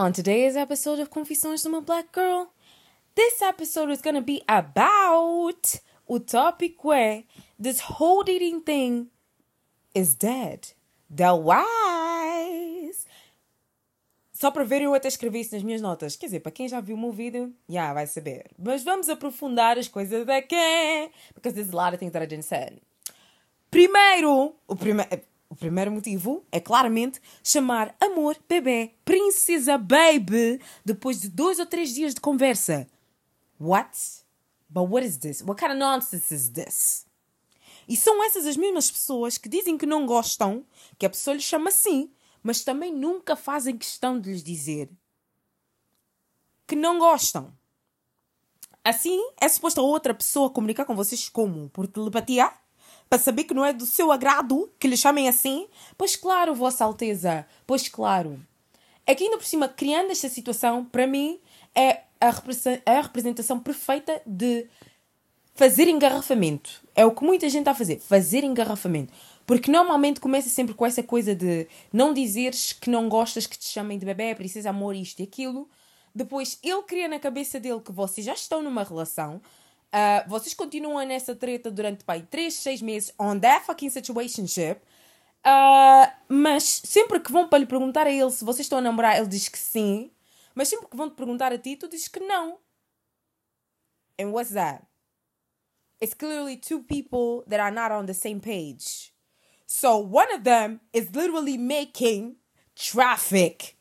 On today's episode of Confissões de uma Black Girl, this episode is gonna be about. O tópico é: This whole dating thing is dead. The wise. Só para verem, eu até escrevi isso nas minhas notas. Quer dizer, para quem já viu o meu vídeo, já yeah, vai saber. Mas vamos aprofundar as coisas daqui. Because there's a lot of things that I didn't say. Primeiro, o primeiro. O primeiro motivo é claramente chamar amor, bebê, princesa, baby, depois de dois ou três dias de conversa. What? But what is this? What kind of nonsense is this? E são essas as mesmas pessoas que dizem que não gostam, que a pessoa lhes chama assim, mas também nunca fazem questão de lhes dizer que não gostam. Assim, é suposto a outra pessoa comunicar com vocês como? Por telepatia? Para saber que não é do seu agrado que lhe chamem assim? Pois claro, Vossa Alteza, pois claro. É que ainda por cima, criando esta situação, para mim, é a representação perfeita de fazer engarrafamento. É o que muita gente está a fazer, fazer engarrafamento. Porque normalmente começa sempre com essa coisa de não dizeres que não gostas que te chamem de bebê, princesa, amor, isto e aquilo. Depois ele cria na cabeça dele que vocês já estão numa relação, Uh, vocês continuam nessa treta durante pai, 3, 6 meses on that fucking situationship. Uh, mas sempre que vão para lhe perguntar a ele se vocês estão a namorar, ele diz que sim. Mas sempre que vão te perguntar a ti, tu dizes que não. And what's that? It's clearly two people that are not on the same page. So one of them is literally making traffic.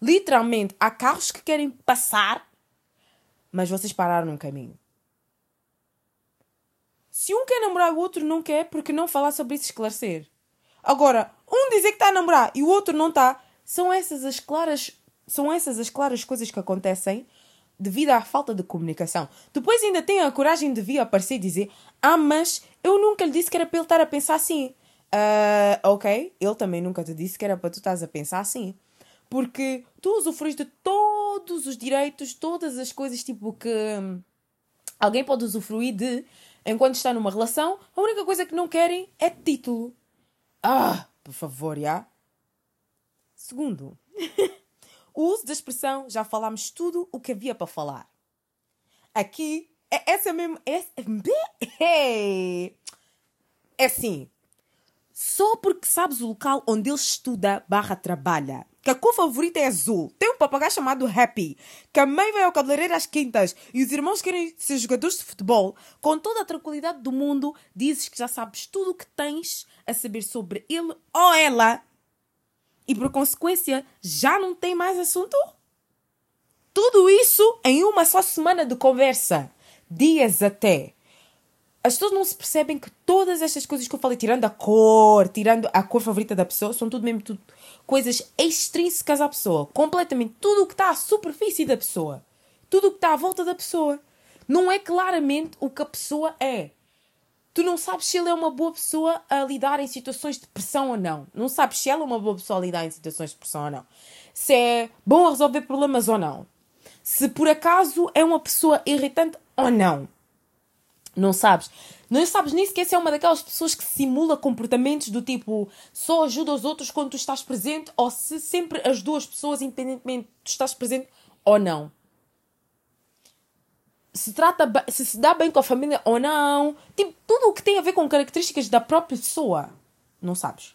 Literalmente, há carros que querem passar, mas vocês pararam no caminho. Se um quer namorar o outro não quer, porque não falar sobre isso esclarecer? Agora, um dizer que está a namorar e o outro não está, são essas as claras, são essas as claras coisas que acontecem devido à falta de comunicação. Depois ainda tem a coragem de vir aparecer e dizer: Ah, mas eu nunca lhe disse que era para ele estar a pensar assim. Uh, ok, ele também nunca te disse que era para tu estás a pensar assim. Porque tu usufruis de todos os direitos, todas as coisas tipo que alguém pode usufruir de enquanto está numa relação, a única coisa que não querem é título. Ah, por favor, já. Segundo, o uso da expressão já falámos tudo o que havia para falar. Aqui, é essa mesmo. É, é, é assim. Só porque sabes o local onde ele estuda barra trabalha que a cor favorita é azul. Tem um papagaio chamado Happy, que a mãe vai ao cabeleireiro às quintas e os irmãos querem ser jogadores de futebol. Com toda a tranquilidade do mundo, dizes que já sabes tudo o que tens a saber sobre ele ou ela e por consequência já não tem mais assunto? Tudo isso em uma só semana de conversa. Dias até as pessoas não se percebem que todas estas coisas que eu falei, tirando a cor, tirando a cor favorita da pessoa, são tudo mesmo tudo coisas extrínsecas à pessoa. Completamente. Tudo o que está à superfície da pessoa. Tudo o que está à volta da pessoa. Não é claramente o que a pessoa é. Tu não sabes se ele é uma boa pessoa a lidar em situações de pressão ou não. Não sabes se ela é uma boa pessoa a lidar em situações de pressão ou não. Se é bom a resolver problemas ou não. Se por acaso é uma pessoa irritante ou não. Não sabes. Não sabes nem sequer se é uma daquelas pessoas que simula comportamentos do tipo só ajuda os outros quando tu estás presente ou se sempre as duas pessoas, independentemente tu estás presente ou não. Se trata se se dá bem com a família ou não. Tipo, tudo o que tem a ver com características da própria pessoa. Não sabes.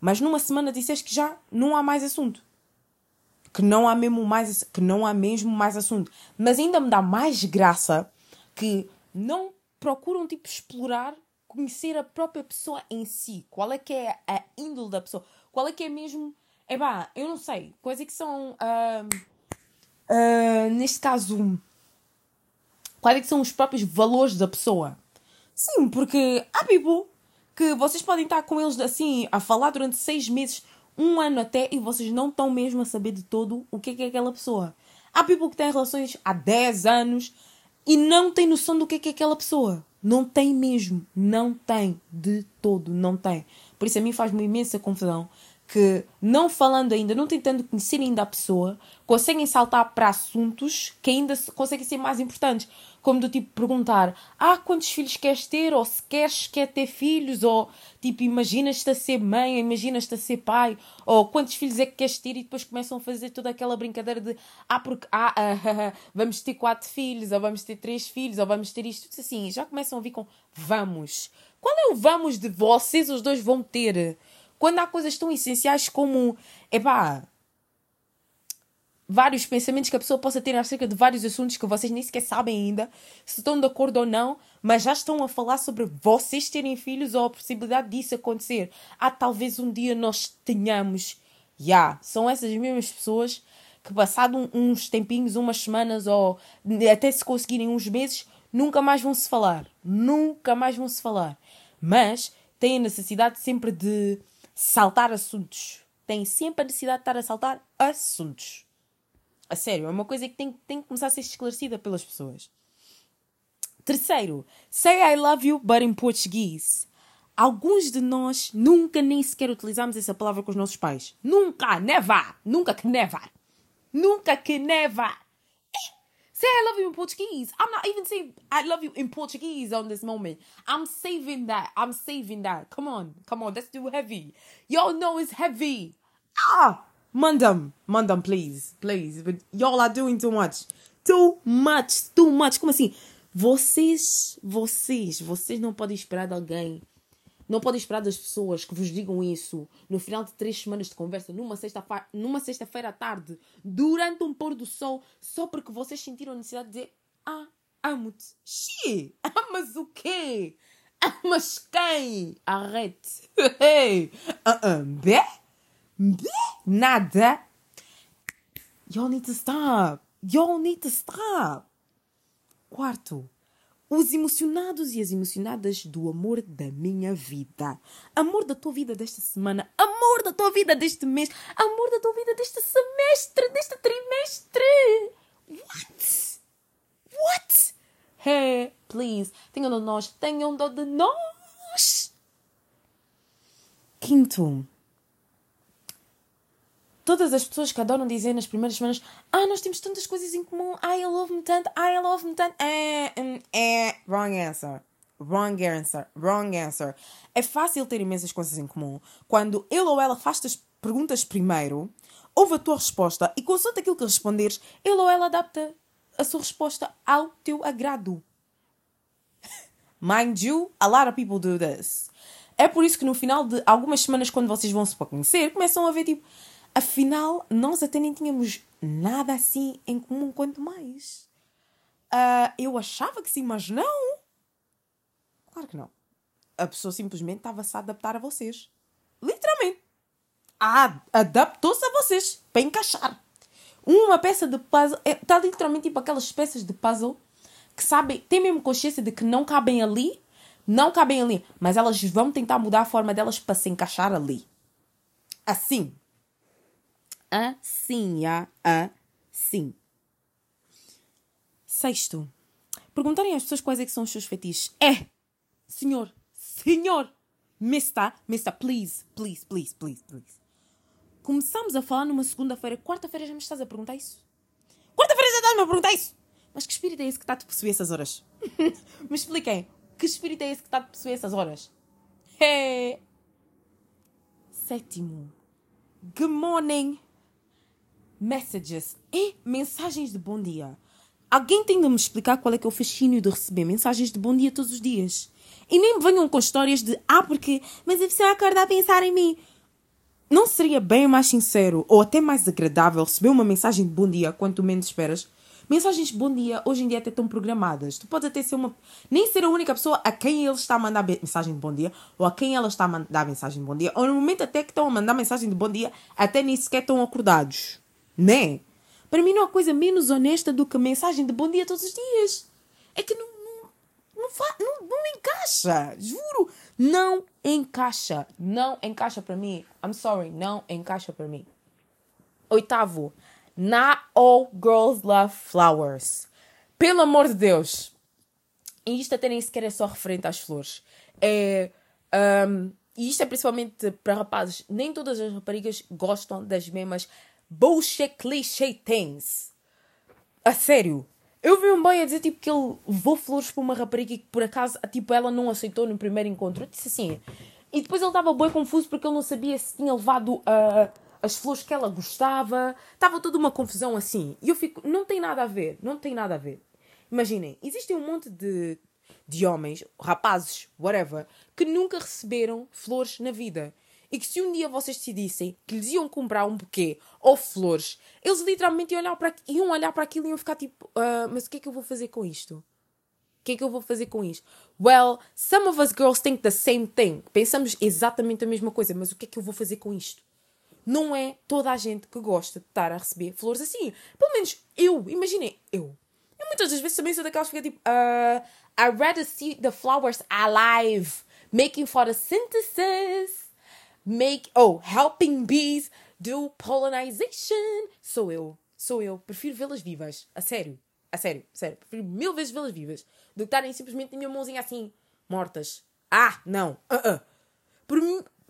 Mas numa semana disseste que já não há mais assunto. Que não há mesmo mais, que não há mesmo mais assunto. Mas ainda me dá mais graça que não procuram tipo explorar, conhecer a própria pessoa em si. Qual é que é a índole da pessoa? Qual é que é mesmo. É pá, eu não sei. Quais é que são. Uh, uh, neste caso. Quais é que são os próprios valores da pessoa? Sim, porque há people que vocês podem estar com eles assim a falar durante seis meses, um ano até, e vocês não estão mesmo a saber de todo o que é, que é aquela pessoa. Há people que têm relações há 10 anos, e não tem noção do que é, que é aquela pessoa. Não tem mesmo. Não tem. De todo. Não tem. Por isso a mim faz-me imensa confusão que, não falando ainda, não tentando conhecer ainda a pessoa, conseguem saltar para assuntos que ainda conseguem ser mais importantes. Como do tipo perguntar: Ah, quantos filhos queres ter? Ou se queres quer ter filhos? Ou tipo, imaginas-te a ser mãe, imaginas-te a ser pai? Ou quantos filhos é que queres ter? E depois começam a fazer toda aquela brincadeira de: Ah, porque ah, ah, vamos ter quatro filhos, ou vamos ter três filhos, ou vamos ter isto. Tudo assim. Já começam a vir com: Vamos. Qual é o vamos de vocês, os dois vão ter? Quando há coisas tão essenciais como, epá, vários pensamentos que a pessoa possa ter acerca de vários assuntos que vocês nem sequer sabem ainda se estão de acordo ou não, mas já estão a falar sobre vocês terem filhos ou a possibilidade disso acontecer. Ah, talvez um dia nós tenhamos. Já, yeah, são essas mesmas pessoas que, passado uns tempinhos, umas semanas ou até se conseguirem uns meses, nunca mais vão se falar. Nunca mais vão se falar. Mas têm a necessidade sempre de saltar assuntos. Tem sempre a necessidade de estar a saltar assuntos. A sério, é uma coisa que tem, tem que começar a ser esclarecida pelas pessoas. Terceiro, say I love you, but in Portuguese. Alguns de nós nunca nem sequer utilizamos essa palavra com os nossos pais. Nunca, never, nunca que never. Nunca que never. Say I love you in Portuguese. I'm not even saying I love you in Portuguese on this moment. I'm saving that. I'm saving that. Come on. Come on. That's too heavy. Y'all know it's heavy. Ah! Mandam. Mandam, please. Please. But y'all are doing too much. Too much. Too much. Como assim? Vocês, vocês, vocês não podem esperar de alguém não podem esperar das pessoas que vos digam isso no final de três semanas de conversa, numa sexta-feira numa sexta à tarde, durante um pôr do sol, só porque vocês sentiram a necessidade de dizer: Ah, amo-te. Xi! Amas o quê? Amas quem? Arrete. Hey. Uh -uh. Bé? Nada. Y'all need to stop. Y'all need to stop. Quarto os emocionados e as emocionadas do amor da minha vida. Amor da tua vida desta semana, amor da tua vida deste mês, amor da tua vida deste semestre, deste trimestre. What? What? Hey, please, tenham dó de nós, tenham dó de nós. Quinto, todas as pessoas que adoram dizer nas primeiras semanas: Ah, nós temos tantas coisas em comum. Ai, eu love-me tanto. Ai, eu love-me tanto. É, é, wrong answer. Wrong answer. Wrong answer. É fácil ter imensas coisas em comum quando ele ou ela faz-te as perguntas primeiro, ouve a tua resposta e, consoante aquilo que responderes, ele ou ela adapta a sua resposta ao teu agrado. Mind you, a lot of people do this. É por isso que no final de algumas semanas, quando vocês vão se conhecer, começam a ver tipo Afinal, nós até nem tínhamos nada assim em comum, quanto mais. Uh, eu achava que sim, mas não. Claro que não. A pessoa simplesmente estava-se a adaptar a vocês. Literalmente. Adaptou-se a vocês para encaixar. Uma peça de puzzle está é, literalmente tipo aquelas peças de puzzle que sabem, têm mesmo consciência de que não cabem ali, não cabem ali, mas elas vão tentar mudar a forma delas para se encaixar ali. Assim assim, a, assim. Sexto, perguntarem às pessoas quais é que são os seus fetiches. É, senhor, senhor, mister, mister, please, please, please, please, please. Começamos a falar numa segunda-feira, quarta-feira já me estás a perguntar isso. Quarta-feira já estás-me a perguntar isso. Mas que espírito é esse que está a te possuir essas horas? me expliquem, que espírito é esse que está a te possuir essas horas? É... Sétimo. Good morning messages e mensagens de bom dia. Alguém tem de me explicar qual é que é o fascínio de receber mensagens de bom dia todos os dias. E nem venham com histórias de ah, porque, mas a pessoa acorda a pensar em mim. Não seria bem mais sincero ou até mais agradável receber uma mensagem de bom dia quanto menos esperas? Mensagens de bom dia hoje em dia até estão programadas. Tu podes até ser uma. Nem ser a única pessoa a quem ele está a mandar mensagem de bom dia ou a quem ela está a mandar mensagem de bom dia. Ou no momento até que estão a mandar mensagem de bom dia, até nem sequer estão acordados. Né? Para mim não há coisa menos honesta do que mensagem de bom dia todos os dias. É que não, não, não, não, não encaixa. Juro. Não encaixa. Não encaixa para mim. I'm sorry. Não encaixa para mim. Oitavo. Not all girls love flowers. Pelo amor de Deus. E isto até nem sequer é só referente às flores. É. Um, e isto é principalmente para rapazes, nem todas as raparigas gostam das mesmas bullshit cliché things. A sério. Eu vi um boy a dizer tipo, que ele levou flores para uma rapariga que por acaso tipo, ela não aceitou no primeiro encontro. Eu disse assim. E depois ele estava bem confuso porque ele não sabia se tinha levado uh, as flores que ela gostava. Estava toda uma confusão assim. E eu fico, não tem nada a ver, não tem nada a ver. Imaginem, existem um monte de, de homens, rapazes, whatever, que nunca receberam flores na vida. E que se um dia vocês decidissem que lhes iam comprar um buquê ou flores, eles literalmente iam olhar para, iam olhar para aquilo e iam ficar tipo: uh, Mas o que é que eu vou fazer com isto? O que é que eu vou fazer com isto? Well, some of us girls think the same thing. Pensamos exatamente a mesma coisa, mas o que é que eu vou fazer com isto? Não é toda a gente que gosta de estar a receber flores assim. Pelo menos eu, imaginem, eu. Eu muitas das vezes também sou daquelas que fica tipo: uh, I'd rather see the flowers alive, making photosynthesis make oh helping bees do pollinization. Sou eu, sou eu. Prefiro vê-las vivas, a sério, a sério, sério. Prefiro mil vezes vê-las vivas do que estarem simplesmente na minha mãozinha assim mortas. Ah, não. Uh -uh.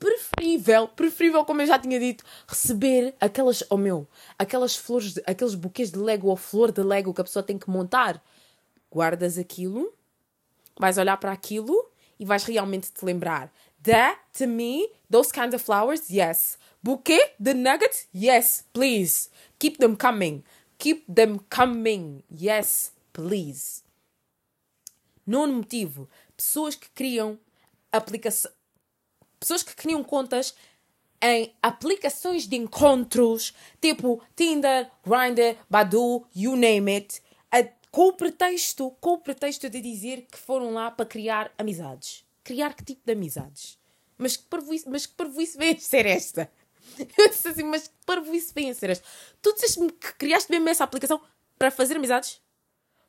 Preferível, preferível, como eu já tinha dito, receber aquelas, oh meu, aquelas flores, de, aqueles buquês de Lego ou flor de Lego que a pessoa tem que montar. Guardas aquilo, vais olhar para aquilo e vais realmente te lembrar That, to me, those kinds of flowers, yes. Bouquet, the nuggets, yes, please. Keep them coming. Keep them coming. Yes, please. Nono motivo. Pessoas que criam aplicação... Pessoas que criam contas em aplicações de encontros, tipo Tinder, Grindr, Badu, you name it, com o pretexto, com o pretexto de dizer que foram lá para criar amizades. Criar que tipo de amizades? Mas que parvoíce, mas que parvoíce vem a ser esta? Eu disse assim, mas que parvoíce vem a ser esta? Tu disseste-me que criaste mesmo essa aplicação para fazer amizades?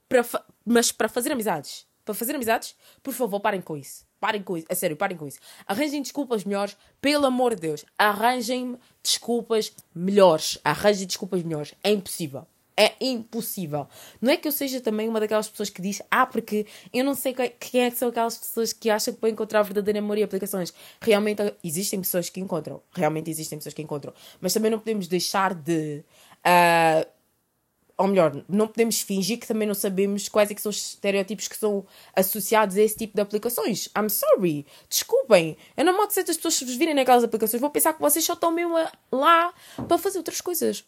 Para fa mas para fazer amizades? Para fazer amizades? Por favor, parem com isso. Parem com isso. A sério, parem com isso. Arranjem desculpas melhores. Pelo amor de Deus. Arranjem desculpas melhores. Arranjem desculpas melhores. É impossível. É impossível. Não é que eu seja também uma daquelas pessoas que diz ah, porque eu não sei quem é que são aquelas pessoas que acham que vão encontrar a verdadeira amor e aplicações. Realmente existem pessoas que encontram. Realmente existem pessoas que encontram. Mas também não podemos deixar de. Uh, ou melhor, não podemos fingir que também não sabemos quais é são os estereótipos que são associados a esse tipo de aplicações. I'm sorry. Desculpem. Eu não modo certas pessoas se virem naquelas aplicações vão pensar que vocês só estão mesmo lá para fazer outras coisas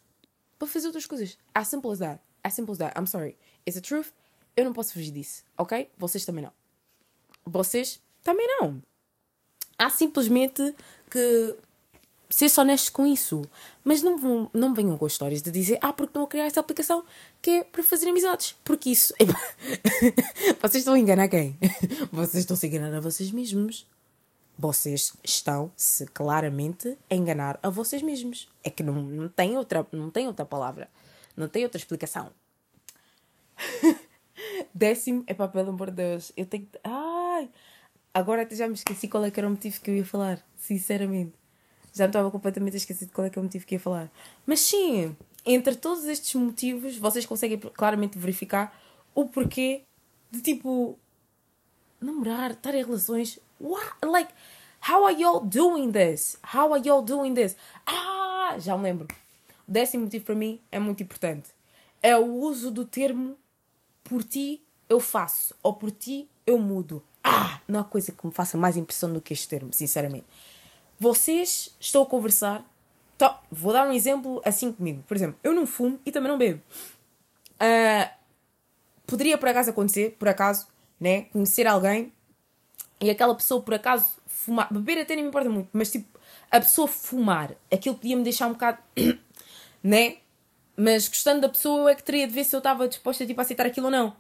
para fazer outras coisas. As simple as that. As simple as that. I'm sorry. It's the truth. Eu não posso fugir disso, ok? Vocês também não. Vocês também não. Há simplesmente que ser só honestos com isso. Mas não, vão, não venham com histórias de dizer ah, porque estão a criar esta aplicação que é para fazer amizades. Porque isso. vocês estão a enganar quem? Vocês estão a enganar a vocês mesmos vocês estão-se claramente a enganar a vocês mesmos. É que não, não, tem outra, não tem outra palavra. Não tem outra explicação. Décimo, é para pelo amor de Deus. Eu tenho que. Ai! Agora até já me esqueci qual é que era o motivo que eu ia falar. Sinceramente. Já me estava completamente esquecido qual é que é o motivo que ia falar. Mas sim, entre todos estes motivos, vocês conseguem claramente verificar o porquê de tipo. namorar, estar em relações What? Like, how are y'all doing this? How are y'all doing this? Ah, já me lembro. O décimo motivo para mim é muito importante. É o uso do termo por ti eu faço ou por ti eu mudo. Ah, não há coisa que me faça mais impressão do que este termo, sinceramente. Vocês estão a conversar. Então, vou dar um exemplo assim comigo. Por exemplo, eu não fumo e também não bebo. Uh, poderia por acaso acontecer, por acaso, né? Conhecer alguém e aquela pessoa por acaso fumar, beber até nem me importa muito, mas tipo, a pessoa fumar, aquilo podia me deixar um bocado, né? Mas gostando da pessoa, eu é que teria de ver se eu estava disposta tipo, a aceitar aquilo ou não.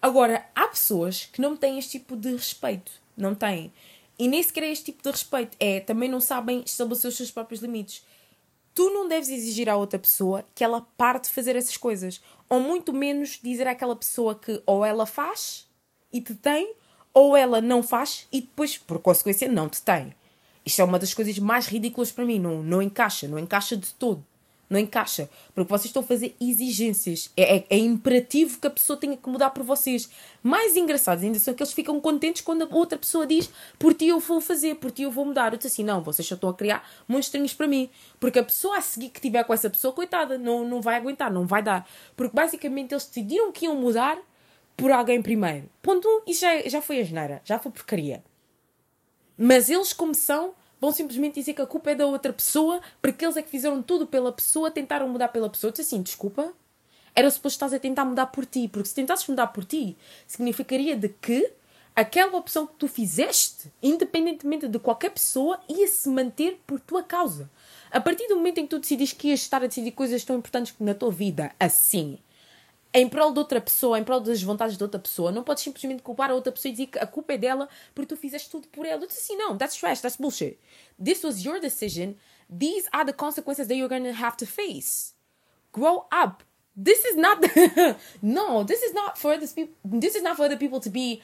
Agora, há pessoas que não têm este tipo de respeito. Não têm. E nem sequer é este tipo de respeito. É, também não sabem estabelecer os seus próprios limites. Tu não deves exigir à outra pessoa que ela pare de fazer essas coisas. Ou muito menos dizer àquela pessoa que ou ela faz e te tem, ou ela não faz e depois, por consequência, não te tem. Isto é uma das coisas mais ridículas para mim. Não, não encaixa, não encaixa de todo. Não encaixa. Porque vocês estão a fazer exigências. É, é, é imperativo que a pessoa tenha que mudar por vocês. Mais engraçados ainda são que eles ficam contentes quando a outra pessoa diz por ti eu vou fazer, por ti eu vou mudar. Eu disse assim, não, vocês só estão a criar monstrinhos para mim. Porque a pessoa a seguir que tiver com essa pessoa, coitada, não, não vai aguentar, não vai dar. Porque basicamente eles decidiram que iam mudar por alguém primeiro. Ponto 1, um, isso já, já foi a geneira, já foi porcaria. Mas eles, como são, vão simplesmente dizer que a culpa é da outra pessoa, porque eles é que fizeram tudo pela pessoa, tentaram mudar pela pessoa. Disse assim, desculpa, era suposto estás a tentar mudar por ti, porque se tentasses mudar por ti, significaria de que aquela opção que tu fizeste, independentemente de qualquer pessoa, ia se manter por tua causa. A partir do momento em que tu decidis que ias estar a decidir coisas tão importantes na tua vida, assim, em prol de outra pessoa, em prol das vontades de outra pessoa. Não podes simplesmente culpar a outra pessoa e dizer que a culpa é dela porque tu fizeste tudo por ela. Eu disse assim, não, that's trash, that's bullshit. This was your decision. These are the consequences that you're to have to face. Grow up. This is not no, this is not for this people. This is not for other people to be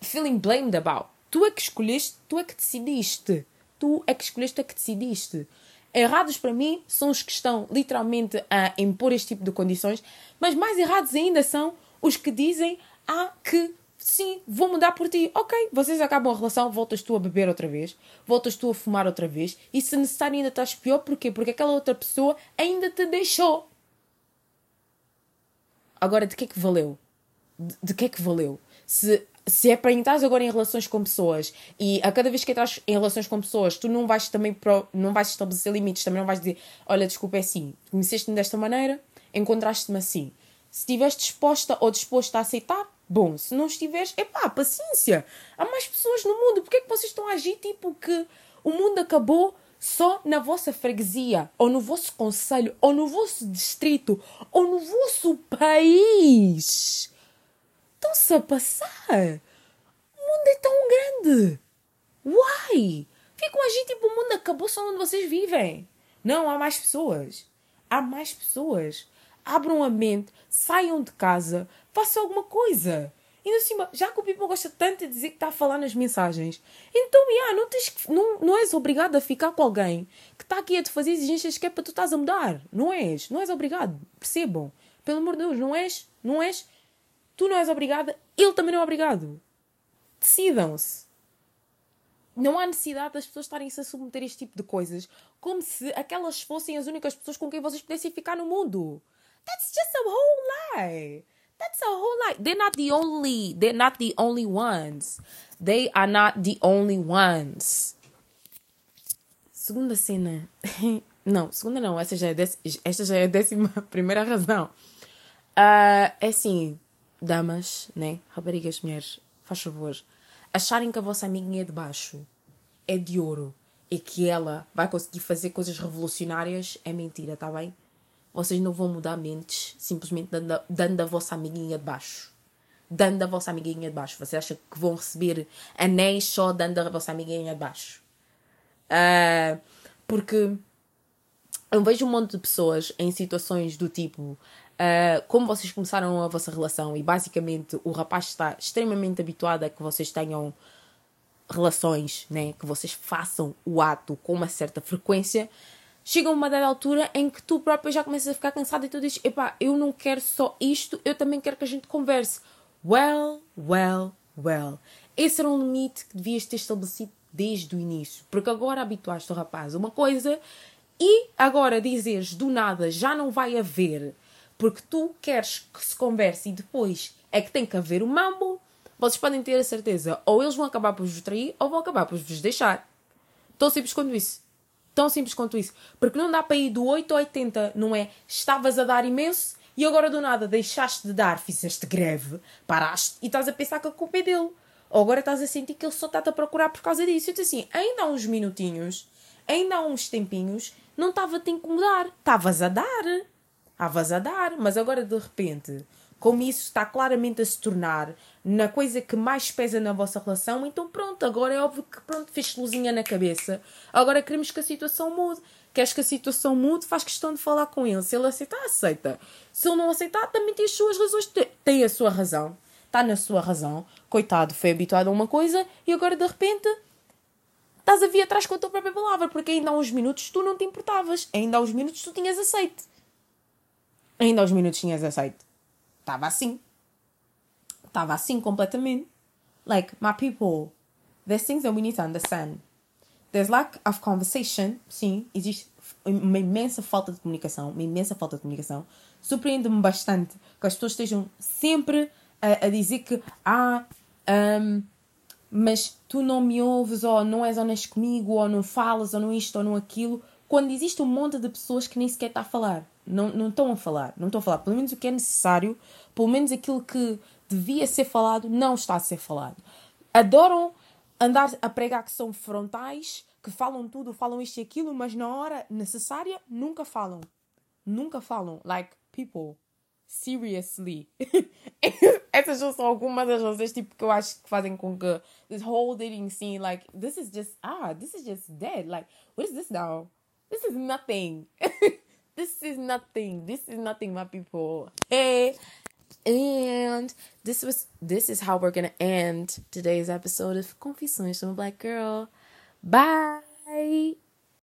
feeling blamed about. Tu é que escolheste, tu é que decidiste. Tu é que escolheste, tu é que decidiste. Errados para mim são os que estão literalmente a impor este tipo de condições, mas mais errados ainda são os que dizem ah, que sim, vou mudar por ti. Ok, vocês acabam a relação, voltas tu a beber outra vez, voltas tu a fumar outra vez, e se necessário ainda estás pior, porquê? Porque aquela outra pessoa ainda te deixou. Agora, de que é que valeu? De, de que é que valeu? Se se é para entrar agora em relações com pessoas e a cada vez que entras em relações com pessoas tu não vais também pro, não vais estabelecer limites, também não vais dizer olha, desculpa, é assim, conheceste-me desta maneira, encontraste-me assim. Se estiveres disposta ou disposto a aceitar, bom. Se não estiveres, epá, paciência. Há mais pessoas no mundo. Porquê é que vocês estão a agir tipo que o mundo acabou só na vossa freguesia, ou no vosso conselho, ou no vosso distrito, ou no vosso país? Estão-se a passar. O mundo é tão grande. Why? Ficam a agir tipo o mundo acabou só onde vocês vivem. Não, há mais pessoas. Há mais pessoas. Abram a mente, saiam de casa, façam alguma coisa. E assim, já que o people gosta tanto de dizer que está a falar nas mensagens, então, yeah, não, tens, não, não és obrigado a ficar com alguém que está aqui a te fazer exigências que é para tu estás a mudar. Não és. Não és obrigado. Percebam. Pelo amor de Deus, não és. Não és. Tu não és obrigada, ele também não é obrigado. Decidam-se. Não há necessidade das pessoas estarem-se a submeter a este tipo de coisas como se aquelas fossem as únicas pessoas com quem vocês pudessem ficar no mundo. That's just a whole lie. That's a whole lie. They're not the only. They're not the only ones. They are not the only ones. Segunda cena. Não, segunda não. Essa já é, dec... Esta já é a décima primeira razão. Uh, é assim damas, né? Raparigas, mulheres, faz favor, acharem que a vossa amiguinha de baixo é de ouro e que ela vai conseguir fazer coisas revolucionárias é mentira, tá bem? Vocês não vão mudar mentes simplesmente dando a, dando a vossa amiguinha de baixo. Dando a vossa amiguinha de baixo. Vocês acham que vão receber anéis só dando a vossa amiguinha de baixo? Uh, porque eu vejo um monte de pessoas em situações do tipo Uh, como vocês começaram a vossa relação e basicamente o rapaz está extremamente habituado a que vocês tenham relações, né? que vocês façam o ato com uma certa frequência, chega uma dada altura em que tu próprio já começas a ficar cansado e tu dizes: Epá, eu não quero só isto, eu também quero que a gente converse. Well, well, well. Esse era um limite que devias ter estabelecido desde o início, porque agora habituaste o rapaz a uma coisa e agora dizes do nada já não vai haver porque tu queres que se converse e depois é que tem que haver o mambo, vocês podem ter a certeza, ou eles vão acabar por vos trair, ou vão acabar por vos deixar. Tão simples quanto isso. Tão simples quanto isso. Porque não dá para ir do 8 ao 80, não é? Estavas a dar imenso e agora do nada deixaste de dar, fizeste greve, paraste e estás a pensar que a culpa é dele. Ou agora estás a sentir que ele só está-te a procurar por causa disso. Eu disse assim, ainda há uns minutinhos, ainda há uns tempinhos, não estava a incomodar. Estavas a dar a dar, mas agora de repente, como isso está claramente a se tornar na coisa que mais pesa na vossa relação, então pronto, agora é óbvio que pronto, fez luzinha na cabeça. Agora queremos que a situação mude. Queres que a situação mude, faz questão de falar com ele. Se ele aceitar, aceita. Se ele não aceitar, também tem as suas razões. Tem a sua razão. Está na sua razão. Coitado, foi habituado a uma coisa e agora de repente estás a vir atrás com a tua própria palavra, porque ainda há uns minutos tu não te importavas, ainda há uns minutos tu tinhas aceito. Ainda aos minutos tinhas aceito. Estava assim. Estava assim completamente. Like, my people, there's things that we need to understand. There's lack of conversation, sim, existe uma imensa falta de comunicação, uma imensa falta de comunicação. Surpreende-me bastante que as pessoas estejam sempre a, a dizer que, ah, um, mas tu não me ouves, ou não és honesto comigo, ou não falas, ou não isto, ou não aquilo, quando existe um monte de pessoas que nem sequer está a falar. Não, não estão a falar, não estão a falar. Pelo menos o que é necessário, pelo menos aquilo que devia ser falado, não está a ser falado. Adoram andar a pregar que são frontais, que falam tudo, falam isto e aquilo, mas na hora necessária nunca falam. Nunca falam. Like, people, seriously. Essas são algumas das razões tipo, que eu acho que fazem com que this whole dating scene, like, this is just, ah, this is just dead. Like, what is this now? This is nothing. this is nothing. This is nothing, my people. Hey. And this was this is how we're gonna end today's episode of Confessions from a Black Girl. Bye.